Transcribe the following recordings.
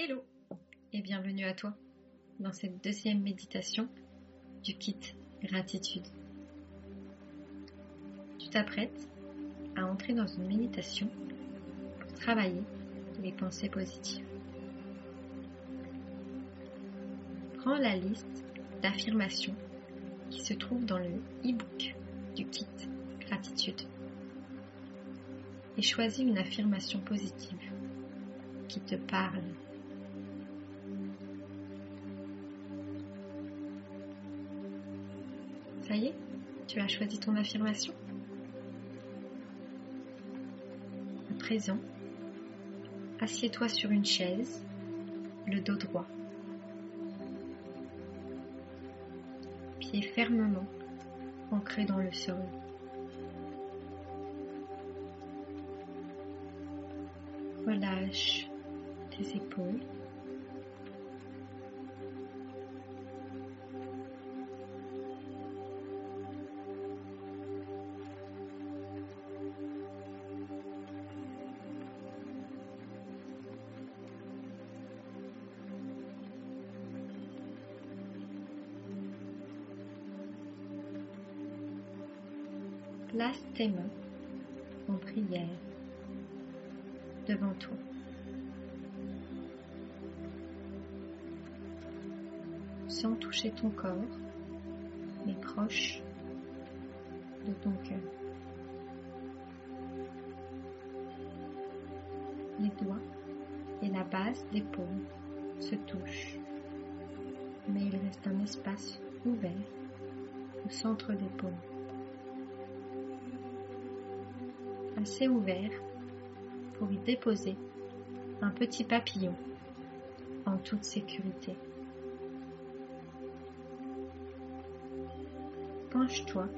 Hello et bienvenue à toi dans cette deuxième méditation du kit gratitude. Tu t'apprêtes à entrer dans une méditation pour travailler les pensées positives. Prends la liste d'affirmations qui se trouve dans le e-book du kit gratitude et choisis une affirmation positive qui te parle Ça y est, tu as choisi ton affirmation À présent, assieds-toi sur une chaise, le dos droit. Pieds fermement ancrés dans le sol. Relâche tes épaules. Place tes mains en prière devant toi. Sans toucher ton corps, mais proche de ton cœur. Les doigts et la base des paumes se touchent, mais il reste un espace ouvert au centre des paumes. Assez ouvert pour y déposer un petit papillon en toute sécurité. Penche-toi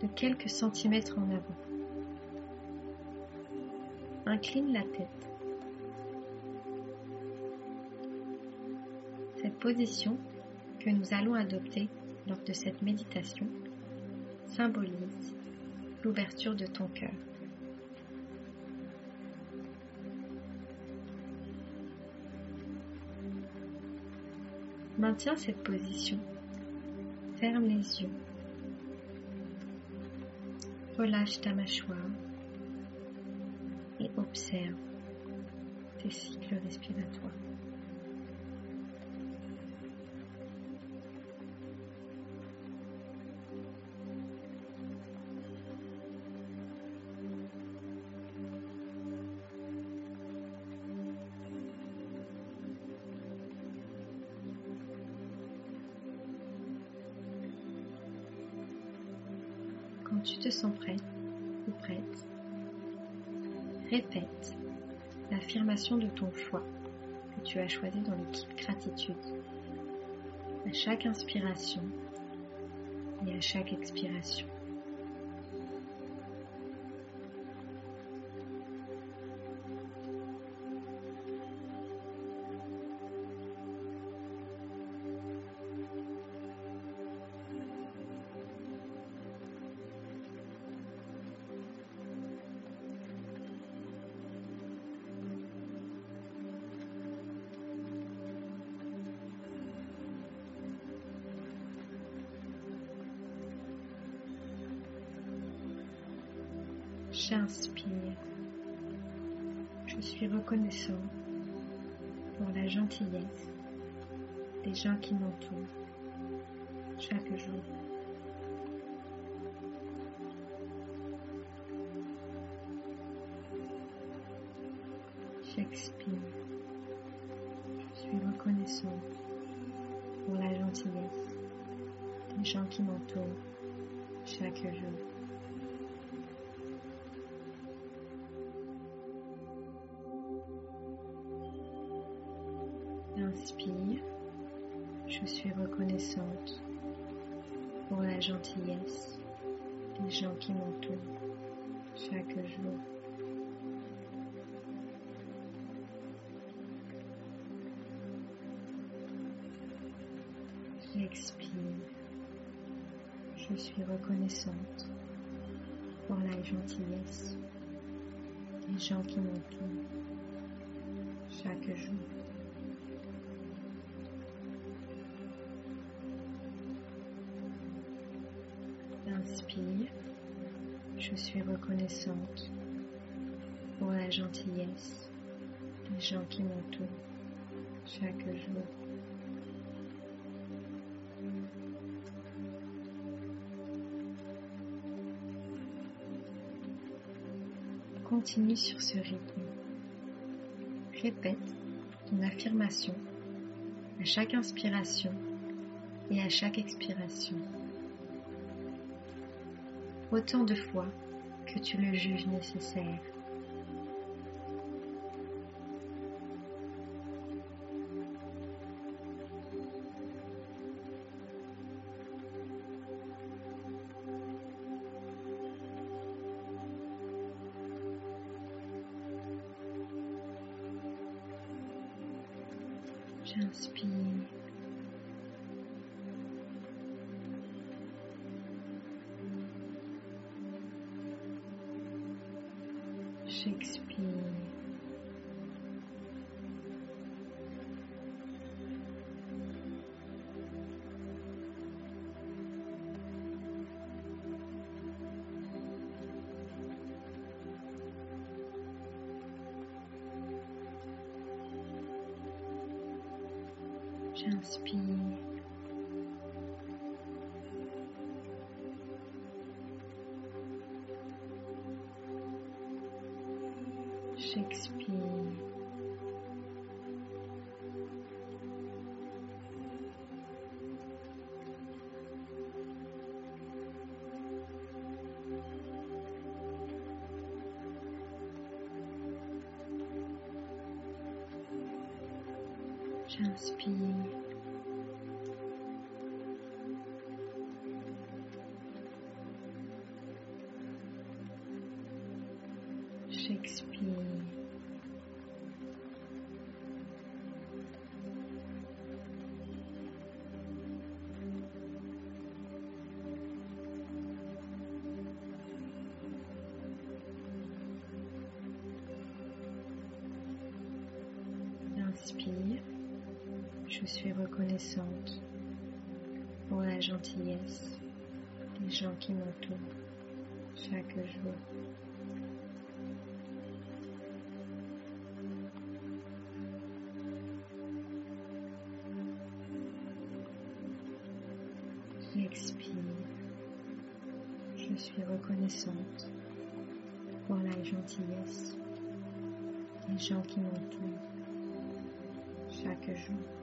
de quelques centimètres en avant. Incline la tête. Cette position que nous allons adopter lors de cette méditation symbolise l'ouverture de ton cœur. Maintiens cette position. Ferme les yeux. Relâche ta mâchoire et observe tes cycles respiratoires. Tu te sens prêt ou prête, répète l'affirmation de ton choix que tu as choisi dans l'équipe gratitude à chaque inspiration et à chaque expiration. J'inspire. Je suis reconnaissant pour la gentillesse des gens qui m'entourent chaque jour. J'expire. Je suis reconnaissante pour la gentillesse des gens qui m'entourent chaque jour. Inspire, je suis reconnaissante pour la gentillesse des gens qui m'entourent chaque jour. J'expire, je suis reconnaissante pour la gentillesse des gens qui m'entourent chaque jour. Je suis reconnaissante pour la gentillesse des gens qui m'entourent chaque jour. Continue sur ce rythme. Répète ton affirmation à chaque inspiration et à chaque expiration. Autant de fois que tu le juges nécessaire. J'inspire. J'expire. J'inspire. J'expire. J'inspire. Je suis reconnaissante pour la gentillesse des gens qui m'entourent chaque jour. J'expire. Je suis reconnaissante pour la gentillesse des gens qui m'entourent chaque jour.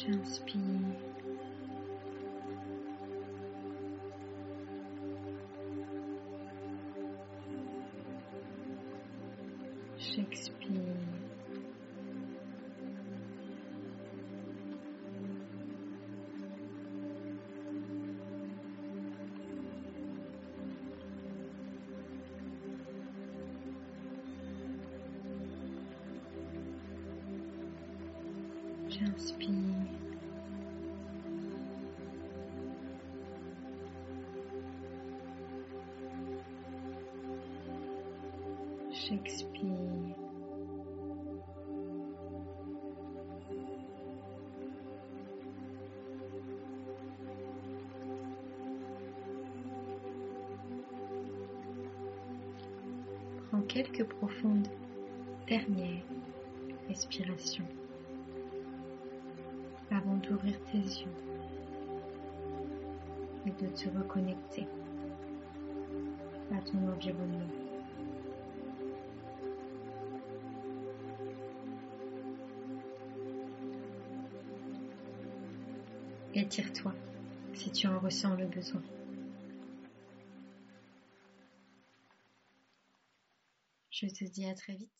J'inspire. J'expire. J'inspire. J'expire. Prends quelques profondes dernières respirations avant d'ouvrir tes yeux et de te reconnecter à ton environnement. Étire-toi si tu en ressens le besoin. Je te dis à très vite.